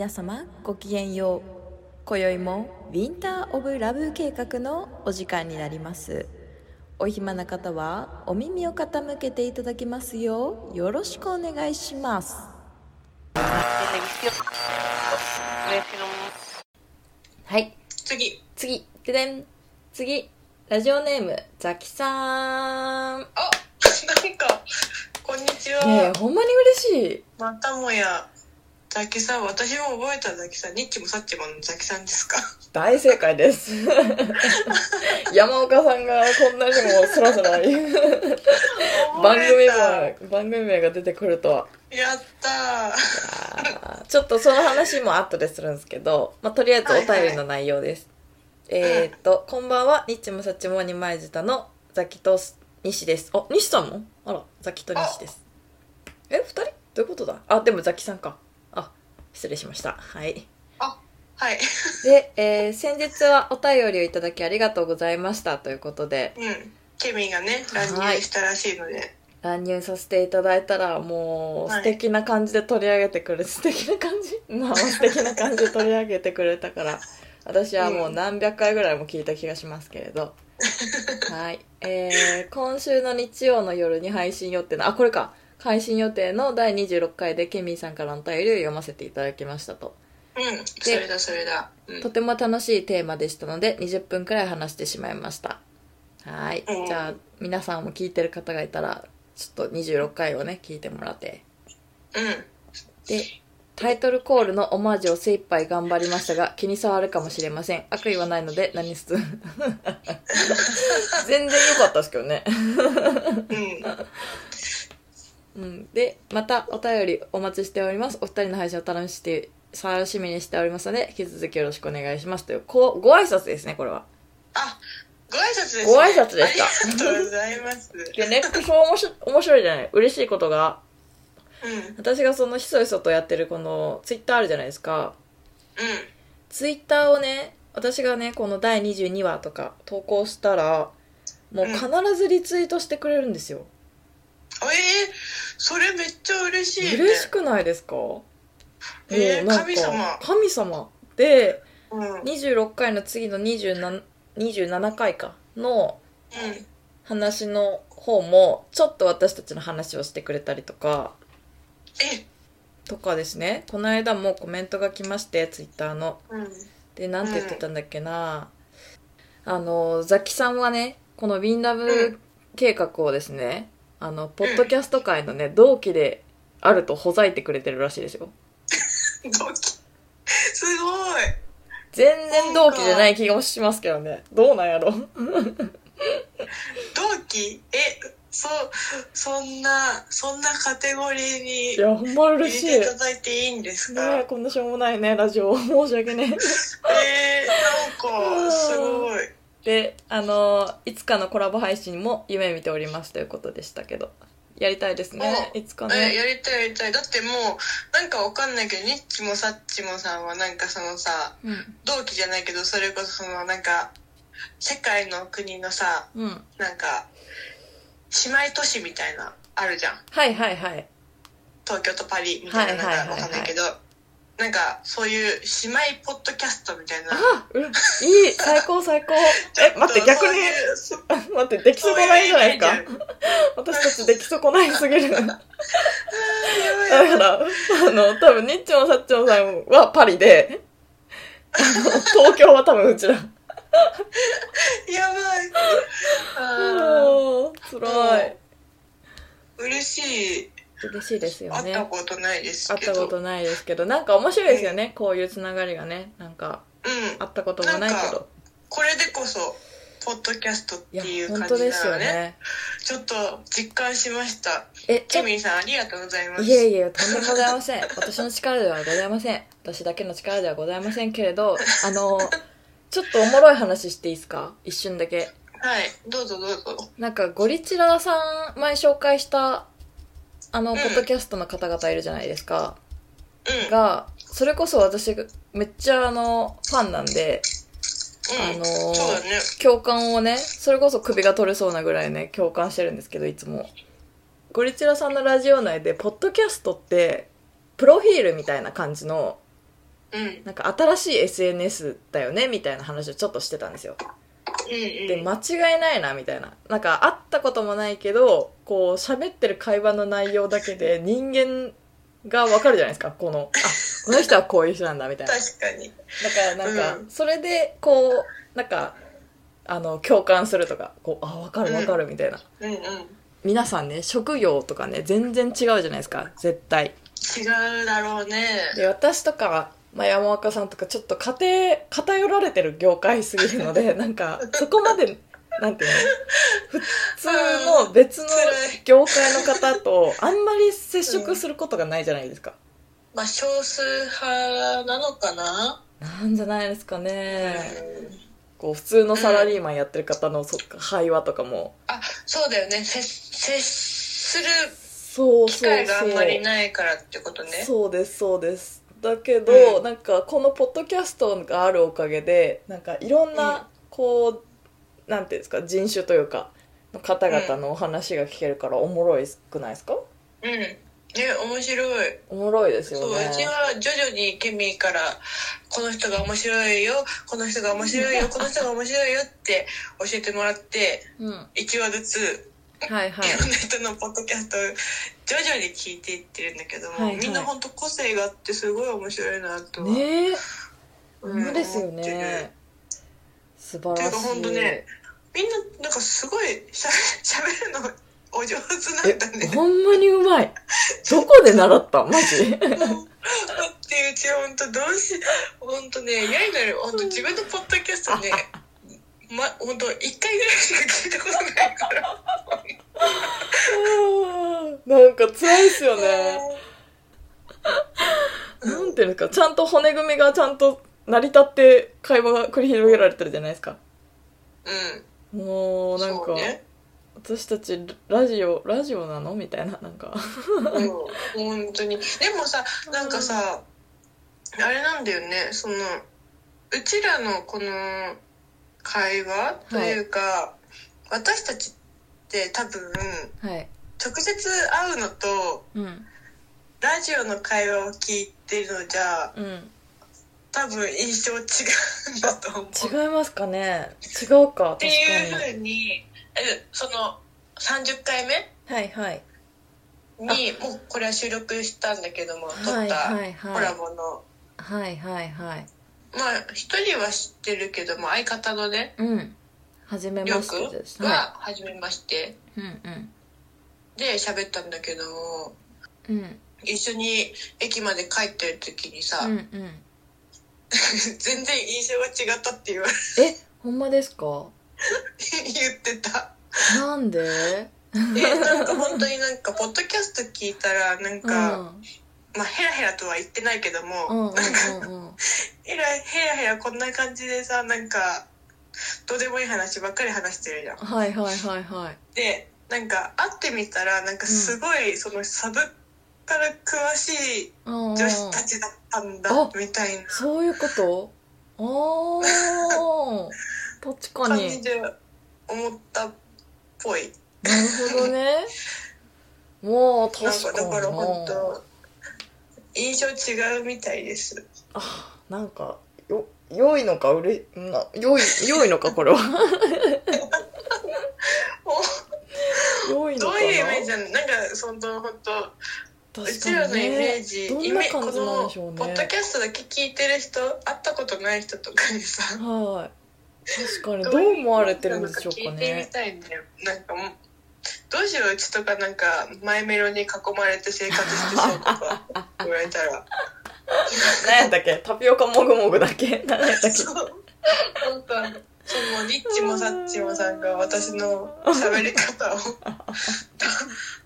皆様ごきげんよう。今宵もウィンター・オブ・ラブ計画のお時間になります。お暇な方はお耳を傾けていただきますようよろしくお願いします。はい。次。次。ででん。次。ラジオネームザキさん。あ何かこんにちは、ねえほんまに嬉しい。またもやザキさん私も覚えたザキさんニッチもサッチものザキさんですか？大正解です。山岡さんがこんなにもスラスラ言う番組名番組名が出てくるとは。やったちょっとその話も後でするんですけど、まあ、とりあえずお便りの内容です、えーっと、こんばんは。ニッチもサッチも二枚舌のザキと西です。あ西さんも？あらザキと西です。え二人？どういうことだ？あでもザキさんか。あ失礼しました。はい。はい。で、えー先日はお便りをいただきありがとうございました。ということで。うん。ケミがね乱入したらしいので、乱入させていただいたらもうはい素敵な感じで取り上げてくれ、素敵な感じ？まあ素敵な感じで取り上げてくれたから。私はもう何百回ぐらいも聞いた気がしますけれど。はい。えー、今週の日曜の夜に配信予定のあこれか配信予定の第26回でケミーさんからのお便りを読ませていただきましたと。うんそれだそれだ、うん、とても楽しいテーマでしたので20分くらい話してしまいました。はい。うん。じゃあ皆さんも聞いてる方がいたらちょっと26回をね聞いてもらって。うん。でタイトルコールのオマージュを精一杯頑張りましたが気に障るかもしれません。悪意はないので何す 全然良かったですけどね。うんうん、でまたお便りお待ちしております。お二人の配信を楽しして楽しみにしておりますので引き続きよろしくお願いしますというこうご挨拶ですねこれは。あご挨拶です、ね、ご挨拶でしたありがとうございます。でネックス面白面白いじゃない。嬉しいことが。うん。私がそのひそひそとやってるこのツイッターあるじゃないですか。うん。ツイッターをね私がねこの第22話とか投稿したらもう必ずリツイートしてくれるんですよ、えー、それめっちゃ嬉しいね。嬉しくないですか？えー神様。神様でうん。うん26回の次の 27, 27回かの話の方もちょっと私たちの話をしてくれたりとかえ。とかですね。この間もコメントが来ましてツイッターの。うん。でなんて言ってたんだっけな、あのザキさんはねこのウィンラブ計画をですねあのポッドキャスト界のね同期であるとほざいてくれてるらしいですよ。同期？すごい！全然同期じゃない気がしますけどね。どうなんやろ。同期？えそそんなそんなカテゴリーにいやほんま嬉しい。ていただいていいんですか、ねえこんなしょうもないねラジオ。申し訳ねえー、なんかすごいであのいつかのコラボ配信も夢見ておりますということでしたけど。やりたいですね。おいつかえねやりたいやりたい。だってもうなんかわかんないけどニッチもサッチもさんはなんかそのさうん。同期じゃないけどそれこそそのなんか世界の国のさうん。なんか姉妹都市みたいなあるじゃん。はいはいはい。東京とパリみたいなはいはいはいはいなんかわかんない。けどなんかそういう姉妹ポッドキャストみたいな。あうん。いい。最高最高。え待って逆に。待って出来損ないじゃないですか私たち出来損ないすぎる。だからあの多分ニッチもサッチもさんはパリで東京は多分うちらやばい。あもう辛い。ー嬉しい嬉しいですよね。会ったことないです会っけどたことないですけど。なんか面白いですよね、こういうつながりがね。なんかうん。会ったこともないけど。これでこそポッドキャストっていう本感じ当ですよねね。ちょっと実感しました。えケミーさんありがとうございます。いえいえとんでもございません。私の力ではございません。私だけの力ではございませんけれどあの ちょっとおもろい話していいですか？一瞬だけ。はい。どうぞどうぞ。なんかゴリチラさん前紹介したあの、うん。ポッドキャストの方々いるじゃないですか。うん。がそれこそ私がめっちゃあのファンなんでうん。あのーね。共感をねそれこそ首が取れそうなぐらいね共感してるんですけどいつも。ゴリチラさんのラジオ内でポッドキャストってプロフィールみたいな感じのうん。なんか新しい SNS だよねみたいな話をちょっとしてたんですよで間違いないなみたいな。なんか会ったこともないけどこう喋ってる会話の内容だけで人間がわかるじゃないですか。このあこの人はこういう人なんだみたいな。確かに。だからなんか、うん。それでこうなんかあの共感するとかこうあ分かる分かるみたいな、うんうん。皆さんね職業とかね全然違うじゃないですか。絶対。違うだろうね。で私とか、まあ、山岡さんとかちょっと家庭偏られてる業界すぎるので なんかそこまでなんていうの？普通の別の業界の方とあんまり接触することがないじゃないですか、まあ少数派なのかな？なんじゃないですかうね、ん。こう普通のサラリーマンやってる方のそ会話とかも。あそうだよね。接接する機会があんまりないからってことね。そうですそうですだけど、うん。なんかこのポッドキャストがあるおかげでなんかいろんうん。なこう、なんていうんですか人種というかの方々のお話が聞けるからおもろいくないですか？うん。ね面白い。おもろいですよそう、うねちは徐々にケミーから、この人が面白いよ、この人が面白いよ、この人が面白いよって教えてもらって、うん。1話ずつ、はいはい。いろんな人のポッドキャストを徐々に聞いていってるんだけども、はいはい。みんな本当個性があってすごい面白いなとは。ねえ。うんそうですよ思ってる。ね素晴らしい。ていうかほんとねみんななんかすごいしゃしゃべるのお上手えなんだね。ほんまにうまい。どこで習った？マジだ ってうち本当どうし本当ね嫌になる本当自分のポッドキャストねま本当一回ぐらいしか聞いたことないから。なんか辛いっすよね。なんていうんですかちゃんと骨組みがちゃんと成り立って会話が繰り広げられてるじゃないですか。うん。もうなんか、私たちラジオラジオなの？みたいななんか。うん本当に。でもさなんかさあれなんだよね。そのうちらのこの会話というか、私たちって多分はい。直接会うのとうん。ラジオの会話を聞いてるのじゃうん。多分印象違うんだと思う。違いますかね。違うかっていうふにうにえその30回目はいはい。にもうこれは収録したんだけども撮はいったはいはい。コラボの、はいはいはいまあ一人は知ってるけども相方のねうん。初めましてくです。んが初めまして。いうんうん。で喋ったんだけどもうん。一緒に駅まで帰ってる時にさ、うんうん。全然印象が違ったって言わえほんまですか？言ってた。なんで？えなんか本当になんかポッドキャスト聞いたらなんうん。か、まあヘラヘラとは言ってないけども、うんうんなんかうん。うんヘラヘラヘラこんな感じでさなんかどうでもいい話ばっかり話してるじゃん。はいはいはいはい。でなんか会ってみたらなんかすごいそのサブから詳しい女子たちだったんだあみたいな。そういうこと？ああ 確か感にじで思ったっぽい。なるほどね。もう確かにかだから本な当印象違うみたいです。あなんかよ良いのかうれな良い良いのかこれは。良いのかな？どういうイメージなのなんかその本当う確ちらのイメーね。ジ、どんな感じなんのでしょうね。ポッドキャストだけ聞いてる人会ったことない人とかにさ。はい。確かにどう思われてるんでしょうか聞いてみねたいんだよ。なんかどうしよううちとかなんかマイメロに囲まれて生活してそうとか言われたら。何やったっけ？タピオカもぐもぐだっけ？何やったっけ？そう本当に。そのリッチもサッチもさんが私の喋り方を。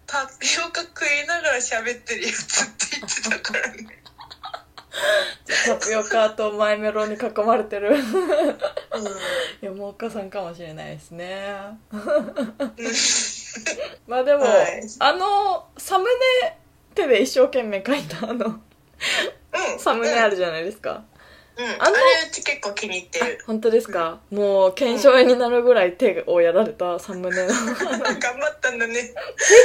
タタピオカ食いながら喋ってるやつって言ってたからね。タピオカとマイメロに囲まれてる。うん。山岡さんかもしれないですね まあでも、はい。あのサムネ手で一生懸命描いたあのうん。サムネあるじゃないですか、うん、ああのれうち結構気に入ってる。本当ですか、もう腱鞘炎になるぐらい手をやられたサムネの。頑張ったんだね。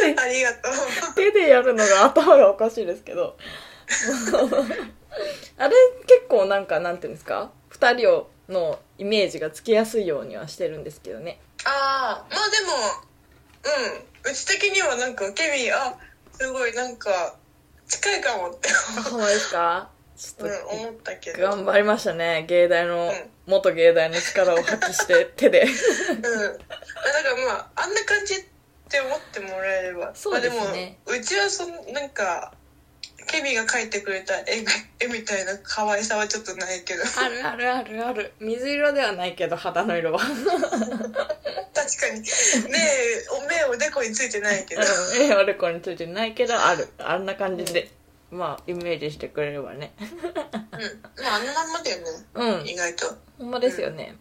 手でありがとう。手でやるのが頭がおかしいですけど。あれ結構なんかなんていうんですか？2人をのイメージがつきやすいようにはしてるんですけどね。ああまあでもうん。うち的にはなんかケミあすごいなんか近いかもってほんまですか？ちょっと、うん、思ったけど。頑張りましたね。芸大の、うん。元芸大の力を発揮して手で。うん、だからまああんな感じって思ってもらえれば。そうですね。まあ、でもうちはそんなんかケミが描いてくれた絵絵みたいな可愛さはちょっとないけど。あるあるあるある。水色ではないけど肌の色は。確かに。目お目おでこについてないけど。うんえ悪子についてないけどある。あんな感じでまあイメージしてくれればね。うん。まああのまんまだよね。うん。意外と。ほんまですよね、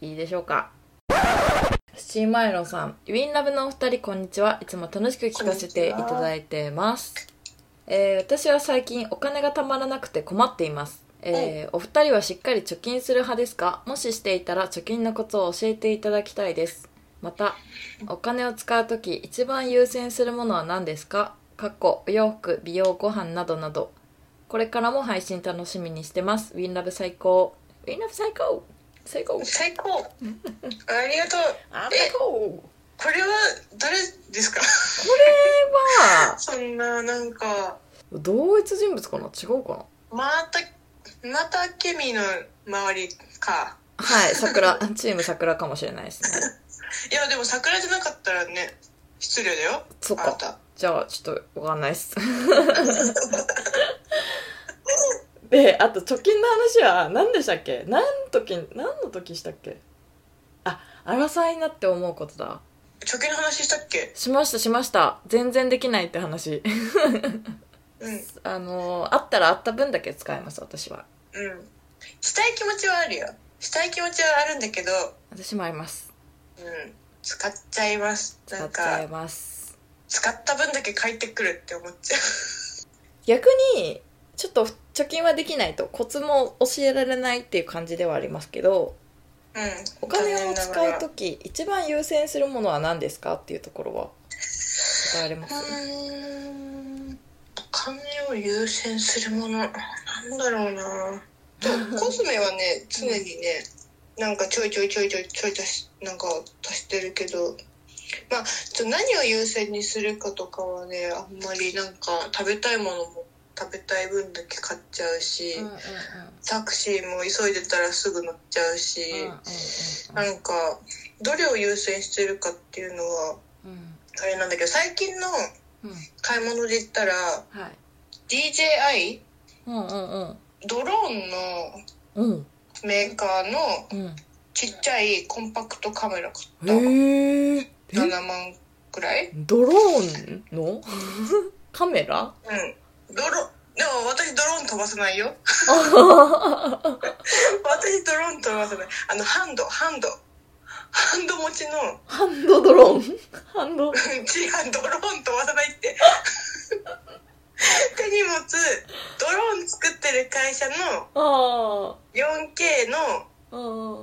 いいでしょうか。スチーマイロンさん。ウィンラブのお二人こんにちは。いつも楽しく聞かせていただいてますえー私は最近お金がたまらなくて困っています。えーお二人はしっかり貯金する派ですか？もししていたら貯金のコツを教えていただきたいです。またお金を使う時一番優先するものは何ですか？かっこお洋服美容ご飯などなど。これからも配信楽しみにしてます。ウィンラブ最高ウィンラブ最高。最高最高ありがとう。あ最高ここれは誰ですか？れは。そんななんか。同一人物かな？違うかな？またまたケミの周りか。はい桜 チーム桜かもしれないですね。いやでも桜じゃなかったらね失礼だよ。そっか。じゃあちょっとわかんないっす。であと貯金の話は何でしたっけ？何の時何の時したっけ？あ争いになって思うことだ貯金の話したっけ？しましたしました。全然できないって話。うん。あのあったらあった分だけ使います私は。うん。したい気持ちはあるよ。したい気持ちはあるんだけど。私もあります。うん。使っちゃいます。使っちゃいかます。使った分だけ返ってくるって思っちゃう。逆にちょっと貯金はできないとコツも教えられないっていう感じではありますけどうんお金を使う時一番優先するものは何ですか？っていうところは。答えられます？お金を優先するものなんだろうな。とコスメはね常にねなんかちょいちょいちょいちょいちょい足しなんか足してるけどまあちょ何を優先にするかとかはねあんまりなんか食べたいものも食べたい分だけ買っちゃうし、うんうんうん。タクシーも急いでたらすぐ乗っちゃうし、うんうんうんなんかどれを優先してるかっていうのはうん。あれなんだけど最近のうん。買い物で言ったらはい。DJI うんうんうん。ドローンのうんメーカーのうん。ちっちゃいコンパクトカメラ買った。へえ？7万くらい？ドローンの？カメラ？うんドロでも私ドローン飛ばせないよ。私ドローン飛ばせない。あのハンドハンド。ハンド持ちの。ハンドドローン。ハンド？違うドローン飛ばさないって。手に持つドローン作ってる会社のあ 4K のああ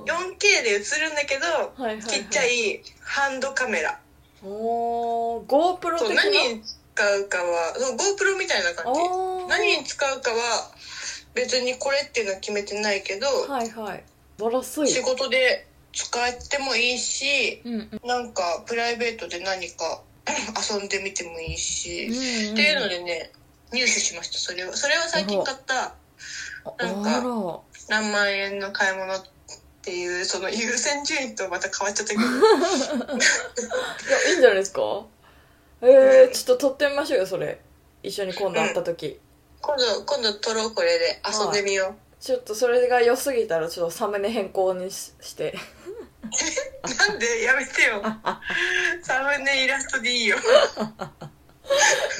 4K で映るんだけどちっちゃいハンドカメラ。おー GoPro 的な？何に使うかはそう GoPro みたいな感じ。何に使うかは別にこれっていうのは決めてないけど、はいはい。仕事で使ってもいいしうんうん。なんかプライベートで何か 遊んでみてもいいし、っていうのでね入手しましたそれは。それは最近買ったなんか何万円の買い物っていうその優先順位とまた変わっちゃったけど。いやいいんじゃないですか？えー、ちょっと撮ってみましょうよそれ。一緒に今度会った時、今度今度撮ろうこれで。遊んでみよう、ちょっとそれが良すぎたらちょっとサムネ変更にしして。なんで？やめてよ。サムネイラストでいいよ。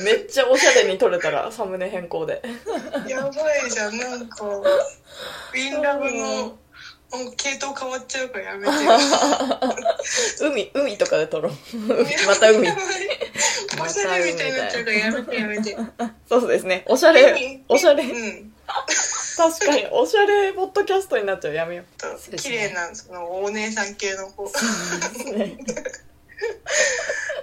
めっちゃおしゃれに撮れたらサムネ変更で。やばいじゃんなんか。ウィンラブの系統変わっちゃうからやめてよ。海海とかで撮ろう。また海おしゃれみたいになっちゃうからやめてやめて。そうですね。おしゃれおしゃれ、うん、確かにおしゃれポッドキャストになっちゃう。やめよう。綺麗なそのお姉さん系の方。う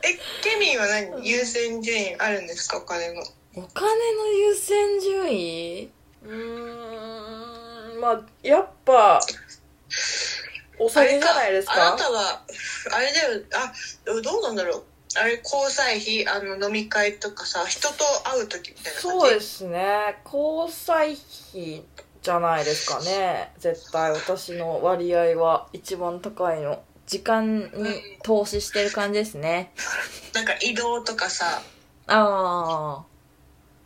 えケミンは何？優先順位あるんですか？お金の。お金の優先順位？うんまあやっぱお酒じゃないですか？あなたはあれだよ。あどうなんだろう。あれ交際費あの飲み会とかさ人と会う時みたいな感じ？そうですね。交際費じゃないですかね。絶対私の割合は一番高いの。時間に投資してる感じですね。なんか移動とかさ。ああ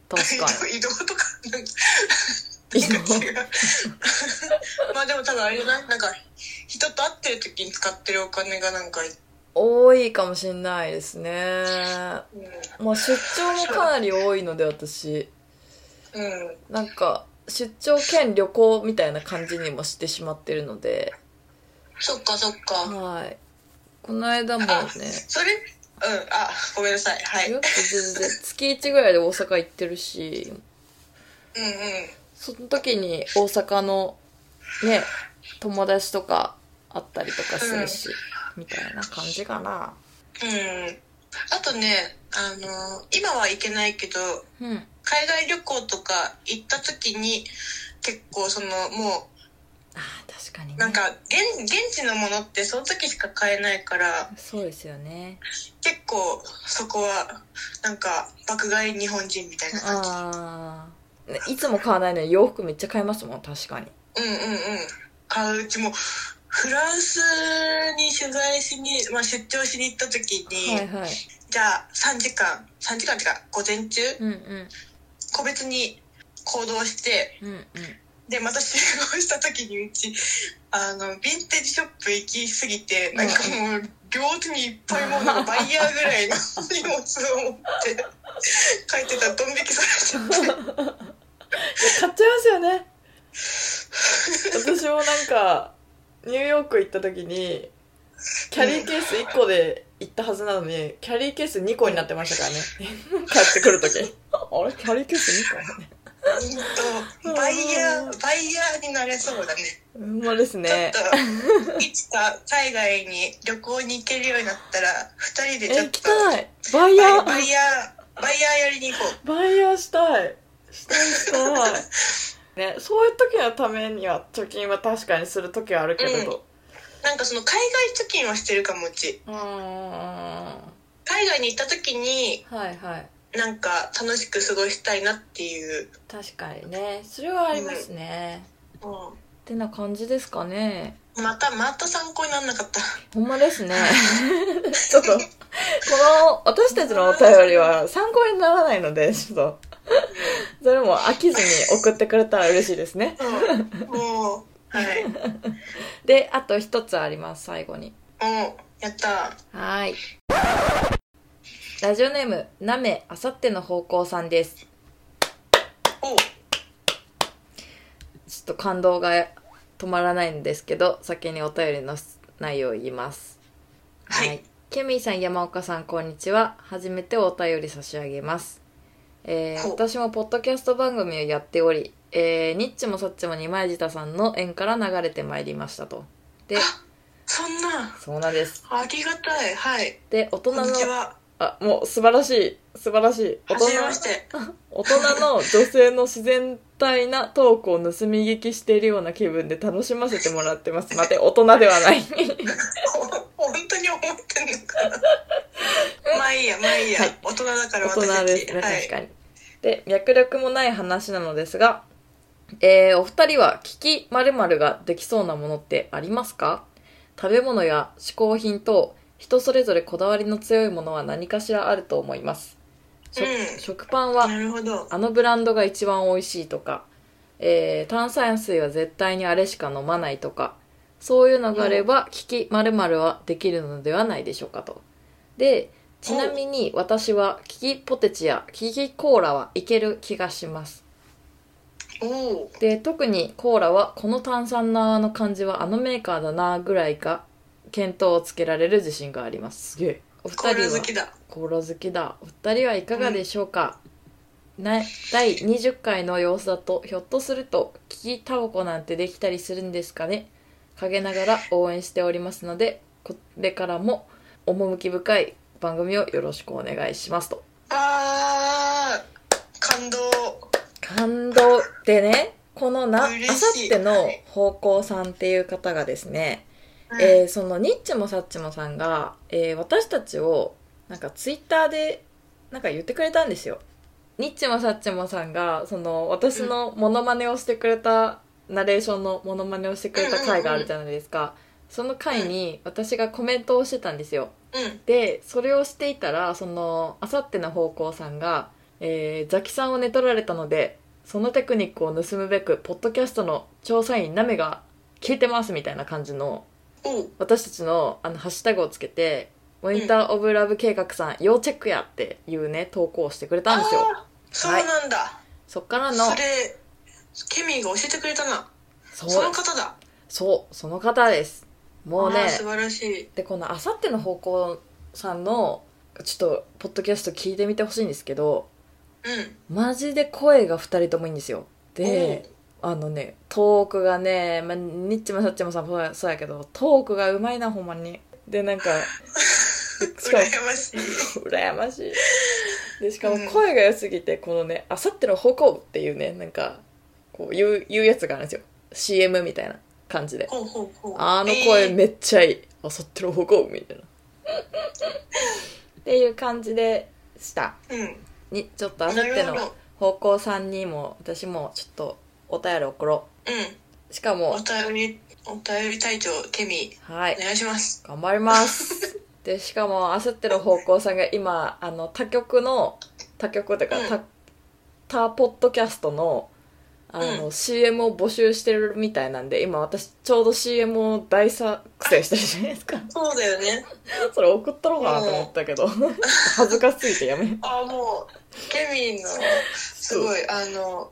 確か 移動とか？まあでも多分あれじゃない？なんか人と会ってる時に使ってるお金がなんか、う多いかもしんないですね。ん。まあ出張もかなり多いので私。うん、なんか出張兼旅行みたいな感じにもしてしまってるので。そっかそっか。はい。この間もね。それ？うん。あごめんなさい。はい。よく全然月1ぐらいで大阪行ってるし。うんうん。その時に大阪のね友達とか会ったりとかするし、みたいな感じかな。うん。あとねあの今は行けないけどうん。海外旅行とか行った時に結構そのもあー確かにね。うなんか現現地のものってその時しか買えないからそうですよね。結構そこはなんか爆買い日本人みたいな感じ。あいつも買わないのに洋服めっちゃ買いますもん確かに。うんうんうん。買ううちもフランスに取材しに、まあ、出張しに行った時に、はいはい。じゃあ3時間3時間っていうか午前中うんうん。個別に行動してうんうん。でまた集合した時にうちあのヴィンテージショップ行き過ぎてなんかもう両手にいっぱいもうなんかバイヤーぐらいの荷物を持って帰ってたらドン引きされちゃって。買っちゃいますよね。私もなんかニューヨーク行った時にキャリーケース1個で行ったはずなのにキャリーケース2個になってましたからね。帰ってくる時。あれ？キャリーケース2個？ほんとバイヤーバイヤーになれそうだね。ほんまですね。ちょっといつか海外に旅行に行けるようになったら2人でちょっときたい。バイヤー。バイヤーバイヤーやりに行こう。バイヤーしたい。したいしたい ねそういう時のためには貯金は確かにする時はあるけれど。なんかその海外貯金はしてるかもうち。うんは海外に行った時にいはい。なんか楽しく過ごしたいなっていう、確かにね。それはありますね、うってな感じですかね。ん、またまた参考にならなかった。ほんまですね。ちょっとこの私たちのお便りは参考にならないのでちょっと それも飽きずに送ってくれたら嬉しいですね。う。んもうはい。であと一つあります最後に。もうやった。はい。ラジオネームなめあさっての方向さんです。お。ちょっと感動が止まらないんですけど先にお便りの内容を言います。はい。ケミーさん山岡さんこんにちは。初めてお便り差し上げますえー私もポッドキャスト番組をやっており、えーニッチもサッチも二枚舌さんの縁から流れてまいりましたと。でそんな。そうなんです。ありがたい。はい。で大人のこんにちはあもう素晴らしい。素晴らしい。大人大人の女性の自然体なトークを盗み聞きしているような気分で楽しませてもらってます。待て、大人ではない。ほ 本当に思ってんのか。なまあいいやまあいいや、はい。大人だから大私たち。人ですね、はい。確かに。で、脈絡もない話なのですが、えー、お二人は聞き〇〇ができそうなものってありますか？食べ物や嗜好品等、人それぞれこだわりの強いものは何かしらあると思います。しょうん食パンはあのブランドが一番美味しいとか、えー炭酸水は絶対にあれしか飲まないとか、そういうのがあれば、聞き〇〇はできるのではないでしょうかと。で、ちなみに私はキキポテチやキキコーラはいける気がします。で、特にコーラはこの炭酸のの感じはあのメーカーだなぐらいが見当をつけられる自信があります。すげえ。お二コーラ人は好きだコーラ好きだ。お二人はいかがでしょうか、な第20回の様子だと、ひょっとすると、聞きタバコなんてできたりするんですかね？陰ながら応援しておりますので、これからも趣深い番組をよろしくお願いしますと。あー感動感動でね、このなあ嬉さってのはい方向さんっていう方がですね、うん。えーそのニッチもサッチもさんが、えー私たちをなんかツイッターでなんか言ってくれたんですよ。ニッチもサッチもさんがその私のモノマネをしてくれた、ナレーションのモノマネをしてくれた回があるじゃないですか、その回に私がコメントをしてたんですよ。うん。でそれをしていたらそのあさっての方向さんが、えーザキさんを寝取られたのでそのテクニックを盗むべくポッドキャストの調査員ナメが聞いてますみたいな感じの私たちのあのハッシュタグをつけて「モニター・オブ・ラブ計画さん要チェックや」っていうね投稿をしてくれたんですよ。あーそうなんだ、そっからのそれケミーが教えてくれたな。そう。その方だ。そうその方です。もうねあー素晴らしい。でこのあさっての方向さんのちょっとポッドキャスト聞いてみてほしいんですけどうん。マジで声が2人ともいいんですよ。であのねトークがね、まあ、ニッチもサッチもさそうやそうやけどトークがうまいなほんまに。でなんか しかも羨ましい。羨ましい。でしかも声が良すぎてこのね「あさっての方向」っていうねなんかこう言う言うやつがあるんですよ。CM みたいな感じで。あの声えー。めっちゃいい「あさっての方向」みたいな。っていう感じでした。うん。にちょっとあさっての方向さんにも私もちょっとお便り送ろ。うん。うしかも。お便りお便り隊長ケミはい。お願いします。頑張ります。でしかもあさっての方向さんが今あの他局の他局っていうか、うん。他他ポッドキャストのあの、う CM を募集してるみたいなんで今私ちょうど CM を大作戦してるじゃないですか。そうだよね。それ送ったろうかなと思ったけど。恥ずかしすぎてやめあもうケミのすごいあの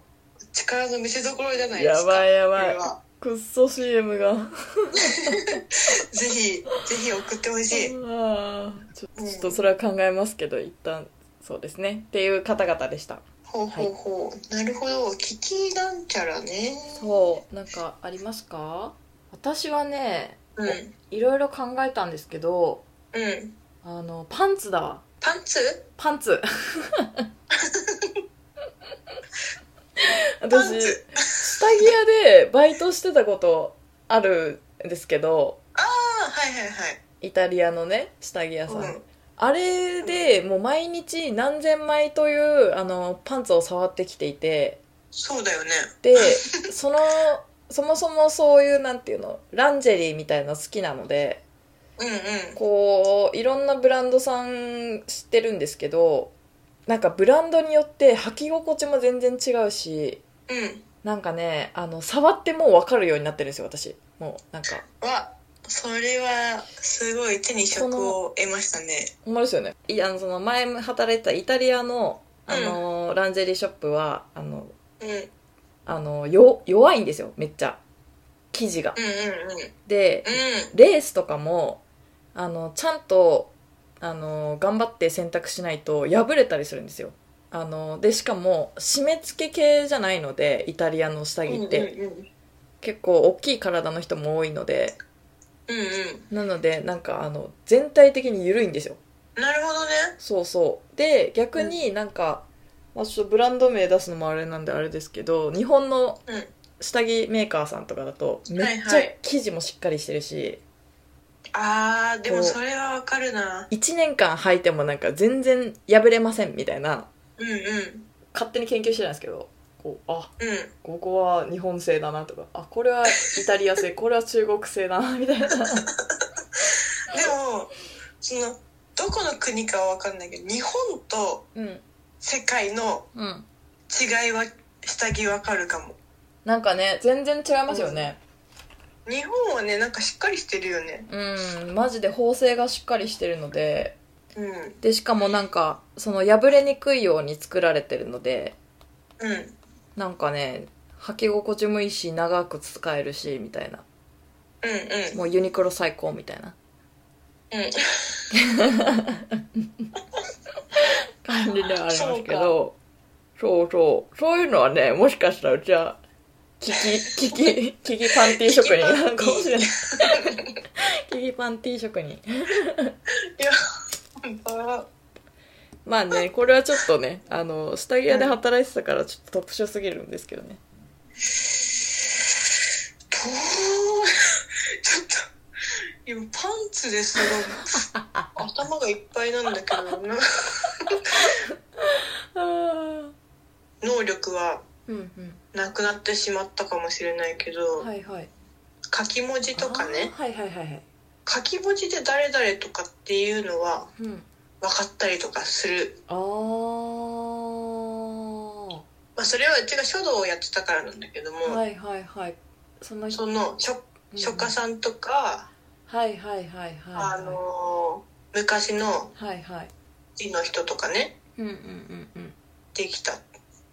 力の見せ所じゃないですか。やばいやばい。これは。くっそ CM が。ぜひぜひ送ってほしい。あーちょっとそれは考えますけど一旦そうですね。っていう方々でした。ほうほうほう、なるほど。キキなんちゃらね。そうなんかありますか？私はねうん。いろいろ考えたんですけどうん。あのパンツだ。わパンツ？パンツ 私ツ。下着屋でバイトしてたことあるんですけどああはいはいはい。イタリアのね下着屋さん、うん。あれでもう毎日何千枚というあのパンツを触ってきていて。そうだよね。でそのそもそもそういうなんていうのランジェリーみたいなの好きなのでうんうん。こういろんなブランドさん知ってるんですけどなんかブランドによって履き心地も全然違うしうん。なんかねあの触ってもう分かるようになってるんですよ私。もうなんか。わそれはすごい手に職を得ましたね。ほんまですよね。いやあのその前働いてたイタリアのあの、ランジェリーショップはあのうん。うんあのよ弱いんですよめっちゃ。生地が。うんうん。でうん。レースとかもあのちゃんとあの頑張って洗濯しないと破れたりするんですよ。あのでしかも締め付け系じゃないのでイタリアの下着って、うんうん結構大きい体の人も多いので。うんうん。なのでなんかあの全体的に緩いんですよ。なるほどね。そうそう。で逆になんか、まあ、ちょっとブランド名出すのもあれなんであれですけど日本のうん。下着メーカーさんとかだとめっちゃ生地もしっかりしてるし、あーでもそれはわかるな。1年間履いてもなんか全然破れませんみたいな。うんうん。勝手に研究してないんですけどこうあうん。ここは日本製だなとかあこれはイタリア製 これは中国製だなみたいな。でもそのどこの国かはわかんないけど日本とうん。世界のうん。違いは下着わかるかも。なんかね全然違いますよね日本はねなんかしっかりしてるよね。うんマジで縫製がしっかりしてるのでうん。でしかもなんかその破れにくいように作られてるのでうん。なんかね履き心地もいいし長く使えるしみたいな。うんうん。もうユニクロ最高みたいな。うん。感じではありますけど。そうそう。そういうのはねもしかしたらうちはキキキキキキパンティー職人。なのかもしれないキキパンティー職人。いや本当はまあねこれはちょっとねあの下着屋で働いてたからちょっと特殊すぎるんですけどね。とちょっと今パンツですごい頭がいっぱいなんだけど 能力はうんうん。なくなってしまったかもしれないけど、はいはい。書き文字とかね。はいはいはいはい。書き文字で誰々とかっていうのはうん。分かったりとかする、あー。まあ、それはうちが書道をやってたからなんだけども、はいはいはい。そのその書うん。書家さんとか、はいはいはいはいあのー昔のはいはい。字の人とかねうんうんうんうん。できた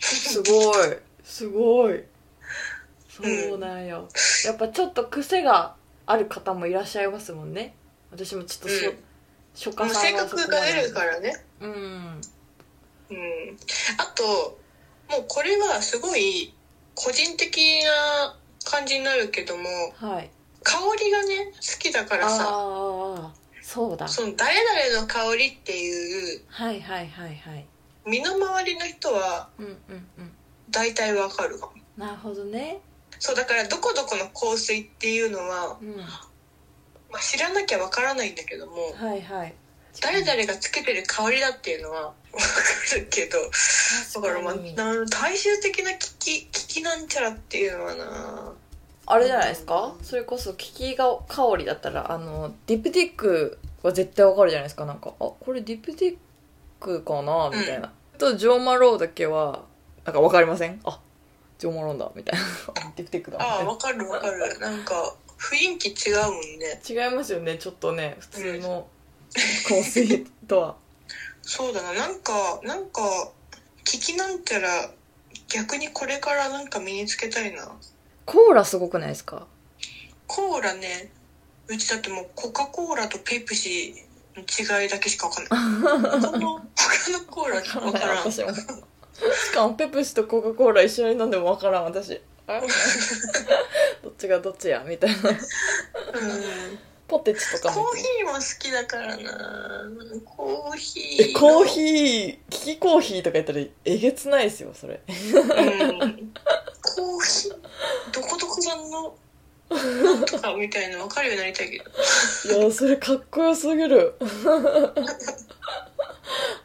すごい。すごい。そうなんよ、やっぱちょっと癖がある方もいらっしゃいますもんね。私もちょっとそ、うん。初夏さんはそこ格がまで出るからね。うん。うん。あともうこれはすごい個人的な感じになるけどもはい。香りがね好きだからさ。ああそうだ。その誰々の香りっていうはいはいはいはい身の回りの人はうんうんうん。大体わかるかも。なるほどね。そうだからどこどこの香水っていうのは、うん。まあ、知らなきゃわからないんだけどもはいはい。誰々がつけてる香りだっていうのはわかるけどだからまあな大衆的な聞き聞きなんちゃらっていうのはな。あれじゃないですか？それこそキキが香りだったらあのディプティックは絶対わかるじゃないですか。なんかあこれディプティックかなみたいな、とジョーマローだけはなんかわかりません？あ。ジョーマローだみたいな。ティックだ。みたいなああわかるわかる。なんか雰囲気違うもんね。違いますよねちょっとね普通の香水とは。そうだな。なんかなんか聞きなんちゃら逆にこれからなんか身につけたいな。コーラすごくないですか？コーラね。うちだってもうコカ・コーラとペプシの違いだけしかわかんない。他の他のコーラわからん。私もしかもペプシとコカ・コーラ一緒に飲んでもわからん私。あ どっちがどっちやみたいな。うん。ポテチとかも。コーヒーも好きだからな。コーヒーえコーヒーキキコーヒーとか言ったらえげつないですよそれ。ーうん。コーヒーどこどこ産のなんと かみたいなの分かるようになりたいけど。いやそれかっこよすぎる。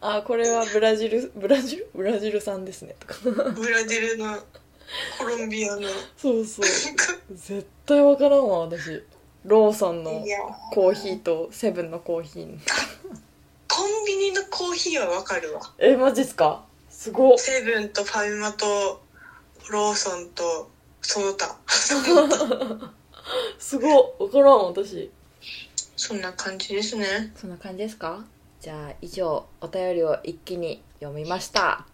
あこれはブラジルブラジル？ブラジル産ですね。とかブラジルのコロンビアの。そうそう。絶対わからんわ私。ローソンのコーヒーとセブンのコーヒー。コンビニのコーヒーは分かるわ。えマジっすか？すごっ。セブンとファミマとローソンとその他 すごっわからん私。そんな感じですね。そんな感じですか？じゃあ以上お便りを一気に読みました。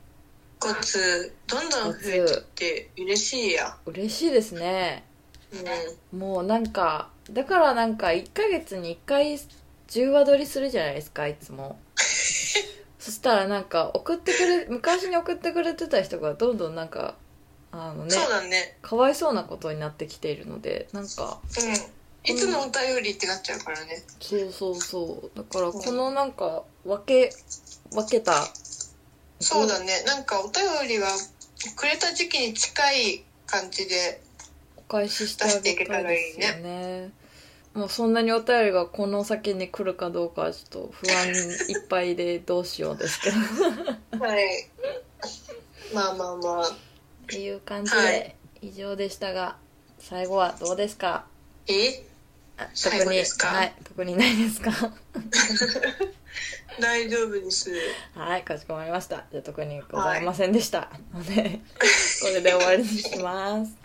5つどんどん増えてって嬉しいや。嬉しいですね。うん。もうなんかだからなんか1ヶ月に1回10話撮りするじゃないですかいつも。そしたらなんか送ってくれ昔に送ってくれてた人がどんどんなんかあのねそうだね。かわいそうなことになってきているのでなんかうん。いつのお便りってなっちゃうからね。そうそうそう。だからこのなんか分け分けた。そうだね。なんかお便りはくれた時期に近い感じでお返ししてあげたいですよね。もうそんなにお便りがこの先に来るかどうかはちょっと不安いっぱいでどうしようですけど。はい。まあまあまあっていう感じはで以上でしたが、最後はどうですか？え？あ最特に後ですか？はい特にないですか？大丈夫です。はいかしこまりました。じゃあ特にございませんでした、のでこれで終わりにします。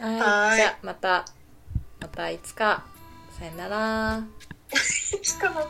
はい。はい。じゃあまたまたいつか。さよなら。しかも